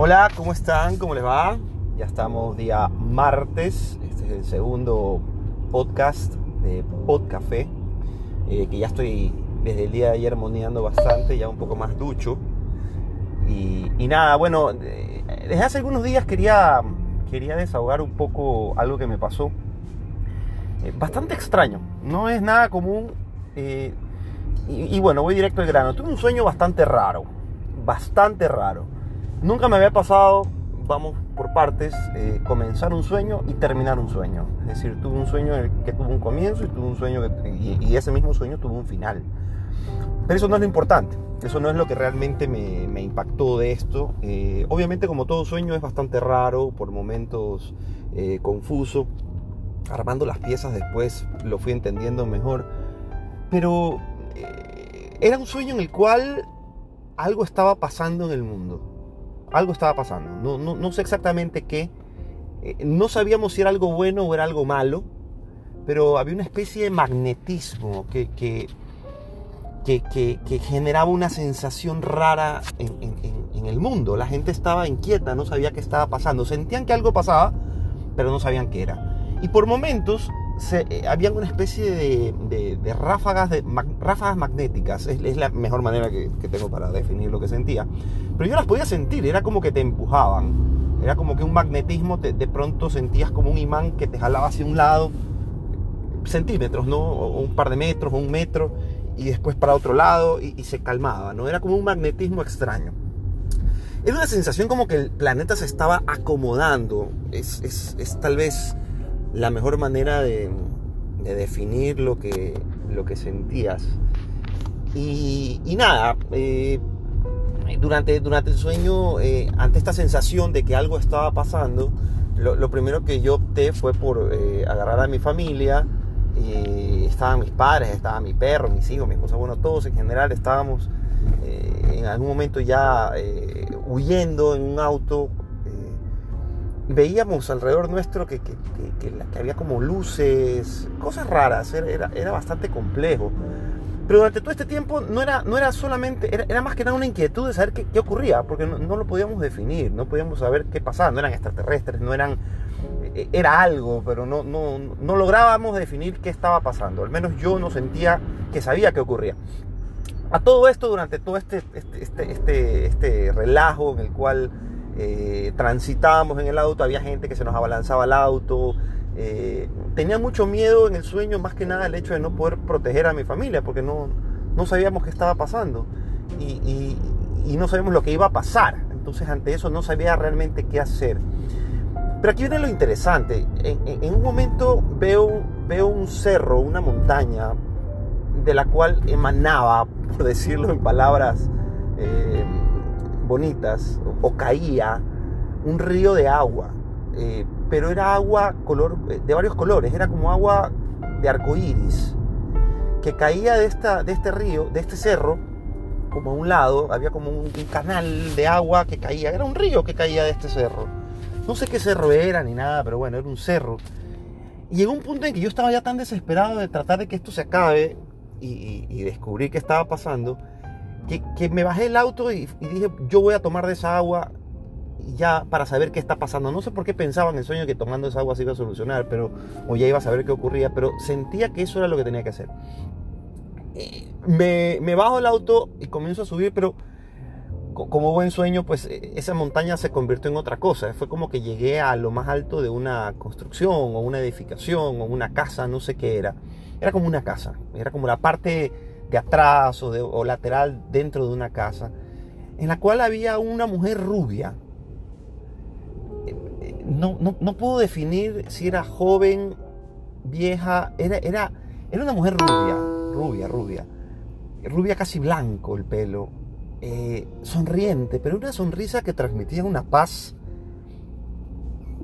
Hola, ¿cómo están? ¿Cómo les va? Ya estamos día martes. Este es el segundo podcast de Podcafé. Eh, que ya estoy desde el día de ayer moneando bastante, ya un poco más ducho. Y, nada, bueno, eh, desde hace algunos días quería, quería desahogar un poco algo que me pasó. Eh, bastante extraño, no es nada común. y, y bueno, voy directo al grano. Tuve un sueño bastante raro, bastante raro. Nunca me había pasado, vamos por partes, eh, comenzar un sueño y terminar un sueño. Es decir, tuve un sueño que tuvo un comienzo y tuve un sueño que, y, y ese mismo sueño tuvo un final. Pero eso no es lo importante, eso no es lo que realmente me, me impactó de esto. Eh, obviamente como todo sueño es bastante raro, por momentos eh, confuso. Armando las piezas después lo fui entendiendo mejor. Pero eh, era un sueño en el cual algo estaba pasando en el mundo. Algo estaba pasando. No, no, no sé exactamente qué. Eh, no sabíamos si era algo bueno o era algo malo. Pero había una especie de magnetismo que, que, que, que- generaba una sensación rara en- en- en el mundo. La gente estaba inquieta, no sabía qué estaba pasando. Sentían que algo pasaba, pero no sabían qué era. Y por momentos se, eh, había una especie de, de- de ráfagas, de mag- ráfagas magnéticas. Es, es la mejor manera que, que tengo para definir lo que sentía. Pero yo las podía sentir, era como que te empujaban. Era como que un magnetismo, te- de pronto sentías como un imán que te jalaba hacia un lado, centímetros, ¿no? O un par de metros, o un metro, y después para otro lado, y, y se calmaba, ¿no? Era como un magnetismo extraño. Era una sensación como que el planeta se estaba acomodando. Es, es- es tal vez la mejor manera de, de definir lo que, lo que sentías. Y, nada, eh, durante, durante el sueño, eh, ante esta sensación de que algo estaba pasando, lo, primero que yo opté fue por eh, agarrar a mi familia. estaban mis padres, estaba mi perro, mis hijos, mi esposa, bueno, todos en general estábamos en algún momento ya huyendo en un auto. Veíamos alrededor nuestro que, que- que- que había como luces, cosas raras, era, era- era bastante complejo. Pero durante todo este tiempo no era, no era solamente, era, era más que nada una inquietud de saber qué, qué ocurría, porque no, no lo podíamos definir, no podíamos saber qué pasaba, no eran extraterrestres, no eran, eh, era algo, pero no, no, no lográbamos definir qué estaba pasando, al menos yo no sentía que sabía qué ocurría. A todo esto, durante todo este, este, este, este, este relajo en el cual eh, transitábamos en el auto, había gente que se nos abalanzaba al auto. eh, tenía mucho miedo en el sueño, más que nada el hecho de no poder proteger a mi familia, porque no, no sabíamos qué estaba pasando y, no sabíamos lo que iba a pasar. Entonces, ante eso, no sabía realmente qué hacer. Pero aquí viene lo interesante. En un momento veo, veo un cerro, una montaña, de la cual emanaba, por decirlo en palabras eh, bonitas, o, caía un río de agua. Eh, pero era agua color, eh, de varios colores, era como agua de arcoíris, que caía de, esta, de este río, de este cerro, como a un lado, había como un, canal de agua que caía, era un río que caía de este cerro. No sé qué cerro era ni nada, pero bueno, era un cerro. Y llegó un punto en que yo estaba ya tan desesperado de tratar de que esto se acabe y, y- y descubrir qué estaba pasando, que, que me bajé el auto y, y dije, yo voy a tomar de esa agua ya para saber qué está pasando. No sé por qué pensaba en el sueño que tomando esa agua se iba a solucionar, pero, o ya iba a saber qué ocurría, pero sentía que eso era lo que tenía que hacer. Eh, Me, me bajo el auto y comienzo a subir, pero co- como buen sueño, pues eh, esa montaña se convirtió en otra cosa. Fue como que llegué a lo más alto de una construcción o una edificación o una casa, no sé qué era. Era como una casa, era como la parte de atrás o, lateral dentro de una casa, en la cual había una mujer rubia. No, no, no puedo definir si era joven, vieja, era, era, era una mujer rubia, rubia, rubia, rubia casi blanco el pelo, eh, sonriente, pero una sonrisa que transmitía una paz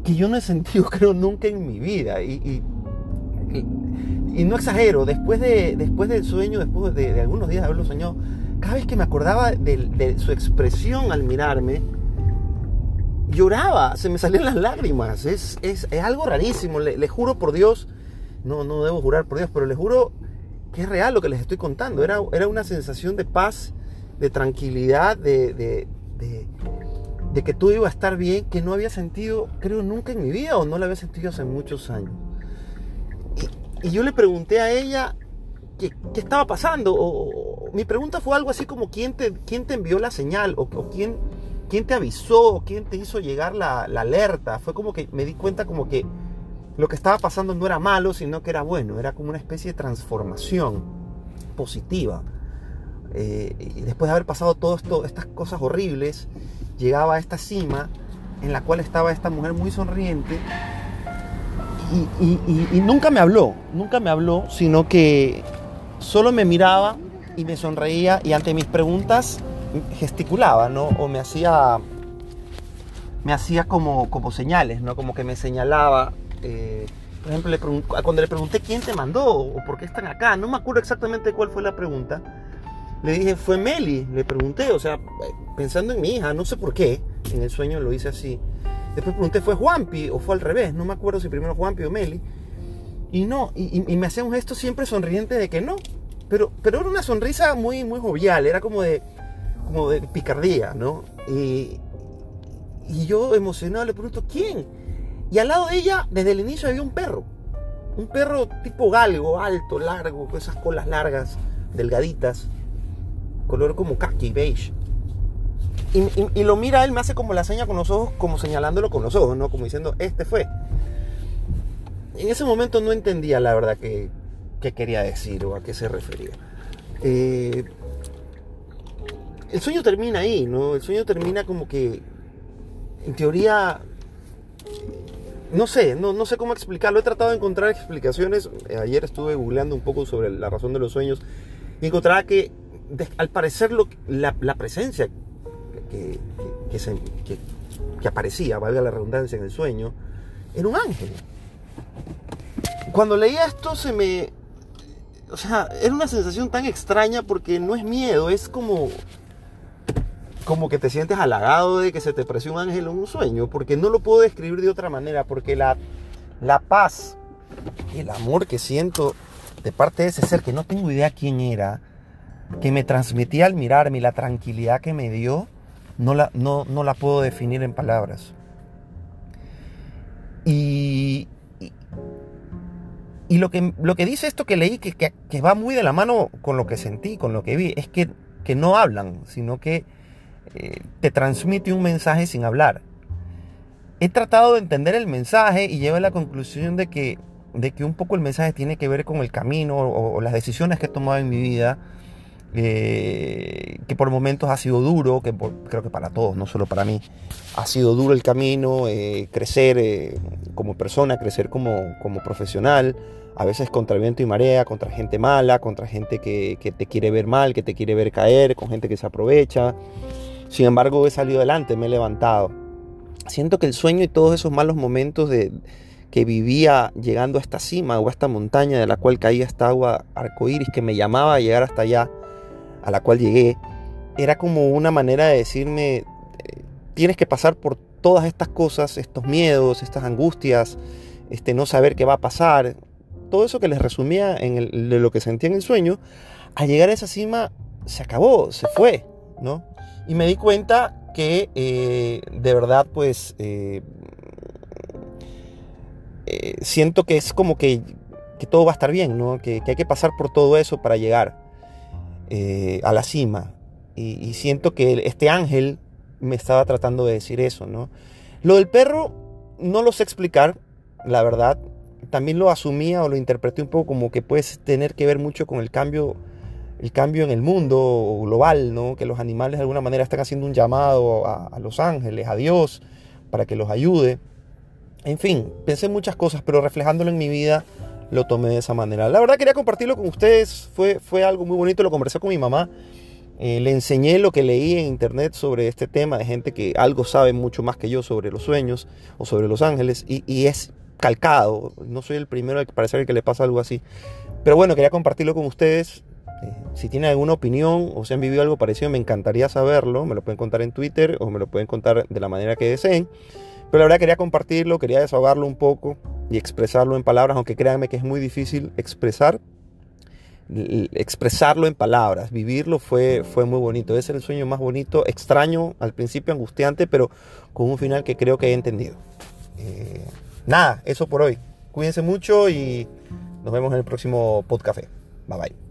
que yo no he sentido, creo, nunca en mi vida. Y- y no exagero, después, de, después del sueño, después de, algunos días de haberlo soñado, cada vez que me acordaba de, su expresión al mirarme, lloraba, se me salían las lágrimas. Es, es, es algo rarísimo, le, le juro por Dios, no, no debo jurar por Dios, pero le juro que es real lo que les estoy contando. Era, era una sensación de paz, de tranquilidad, de, de, de, de que todo iba a estar bien, que no había sentido, creo, nunca en mi vida o no la había sentido hace muchos años. Y, yo le pregunté a ella qué, qué estaba pasando. O, mi pregunta fue algo así como, ¿quién te, quién te envió la señal? ¿O, quién, quién te avisó? ¿Quién te hizo llegar la, la alerta? Fue como que me di cuenta como que lo que estaba pasando no era malo, sino que era bueno. Era como una especie de transformación positiva. Eh, después de haber pasado todas estas cosas horribles, llegaba a esta cima en la cual estaba esta mujer muy sonriente y, nunca me habló, nunca me habló, sino que solo me miraba y me sonreía y ante mis preguntas gesticulaba, ¿no? O me hacía, me hacía como, como señales, ¿no? Como que me señalaba. Eh, por ejemplo, cuando le pregunté quién te mandó o por qué están acá, no me acuerdo exactamente cuál fue la pregunta, le dije, fue Meli, le pregunté, o sea, pensando en mi hija, no sé por qué, en el sueño lo hice así. Después pregunté, ¿fue Juanpi o fue al revés? No me acuerdo si primero Juanpi o Meli. Y no, y, me hacía un gesto siempre sonriente de que no. Pero, pero era una sonrisa muy, muy jovial, era como de, como de picardía, ¿no? Y, y yo emocionado le pregunto, ¿quién? Y al lado de ella, desde el inicio había un perro. Un perro tipo galgo, alto, largo, con esas colas largas, delgaditas color como khaki, beige. Y, lo mira él, me hace como la seña con los ojos, como señalándolo con los ojos, ¿no? Como diciendo, este fue. En ese momento no entendía la verdad que, quería decir o a qué se refería. Eh, el sueño termina ahí, ¿no? El sueño termina como que, en teoría, no sé, no, no sé cómo explicarlo. He tratado de encontrar explicaciones. Ayer estuve googleando un poco sobre la razón de los sueños y encontraba que al parecer la, presencia que, que, aparecía, valga la redundancia, en el sueño, era un ángel. Cuando leía esto se me... O sea, era una sensación tan extraña porque no es miedo, es como... Como que te sientes halagado de que se te apareció un ángel en un sueño, porque no lo puedo describir de otra manera, porque la, la paz y el amor que siento de parte de ese ser que no tengo idea quién era, que me transmitía al mirarme la tranquilidad que me dio, no la, no, la puedo definir en palabras. Y, y, lo, que, lo que dice esto que leí, que, que, va muy de la mano con lo que sentí, con lo que vi, es que, que no hablan, sino que eh, te transmite un mensaje sin hablar. He tratado de entender el mensaje y llevo a la conclusión de que, de que un poco el mensaje tiene que ver con el camino o, o las decisiones que he tomado en mi vida eh, que por momentos ha sido duro, que creo que para todos, no solo para mí, ha sido duro el camino, eh, crecer eh, como persona, crecer como, como profesional, a veces contra viento y marea, contra gente mala, contra gente que, que, te quiere ver mal, que te quiere ver caer, con gente que se aprovecha. Sin embargo, he salido adelante, me he levantado. Siento que el sueño y todos esos malos momentos de, que vivía llegando a esta cima o a esta montaña de la cual caía esta agua arcoíris que me llamaba a llegar hasta allá, a la cual llegué, era como una manera de decirme, eh, tienes que pasar por todas estas cosas, estos miedos, estas angustias, este no saber qué va a pasar, todo eso que les resumía en de lo que sentía en el sueño, al llegar a esa cima se acabó, se fue, ¿no? Y me di cuenta que eh, de verdad pues eh, siento que es como que, que, todo va a estar bien, ¿no? Que hay que pasar por todo eso para llegar. Eh, a la cima. Y, siento que este ángel me estaba tratando de decir eso, ¿no? Lo del perro no lo sé explicar, la verdad. También lo asumía o lo interpreté un poco como que puede tener que ver mucho con el cambio, el cambio en el mundo global, ¿no? Que los animales de alguna manera están haciendo un llamado a, a los ángeles, a Dios, para que los ayude. En fin, pensé muchas cosas, pero reflejándolo en mi vida, lo tomé de esa manera. La verdad quería compartirlo con ustedes, fue, fue algo muy bonito, lo conversé con mi mamá, eh, le enseñé lo que leí en internet sobre este tema de gente que algo sabe mucho más que yo sobre los sueños o sobre los ángeles y, es calcado, no soy el primero que parece que le pasa algo así. Pero bueno, quería compartirlo con ustedes. Eh, si tienen alguna opinión o si han vivido algo parecido, me encantaría saberlo. Me lo pueden contar en Twitter o me lo pueden contar de la manera que deseen. Pero la verdad quería compartirlo, quería desahogarlo un poco y expresarlo en palabras, aunque créanme que es muy difícil expresar expresarlo en palabras, vivirlo fue, fue muy bonito. Ese era el sueño más bonito, extraño, al principio angustiante, pero con un final que creo que he entendido. Eh, nada, eso por hoy. Cuídense mucho y nos vemos en el próximo podcast. Bye bye.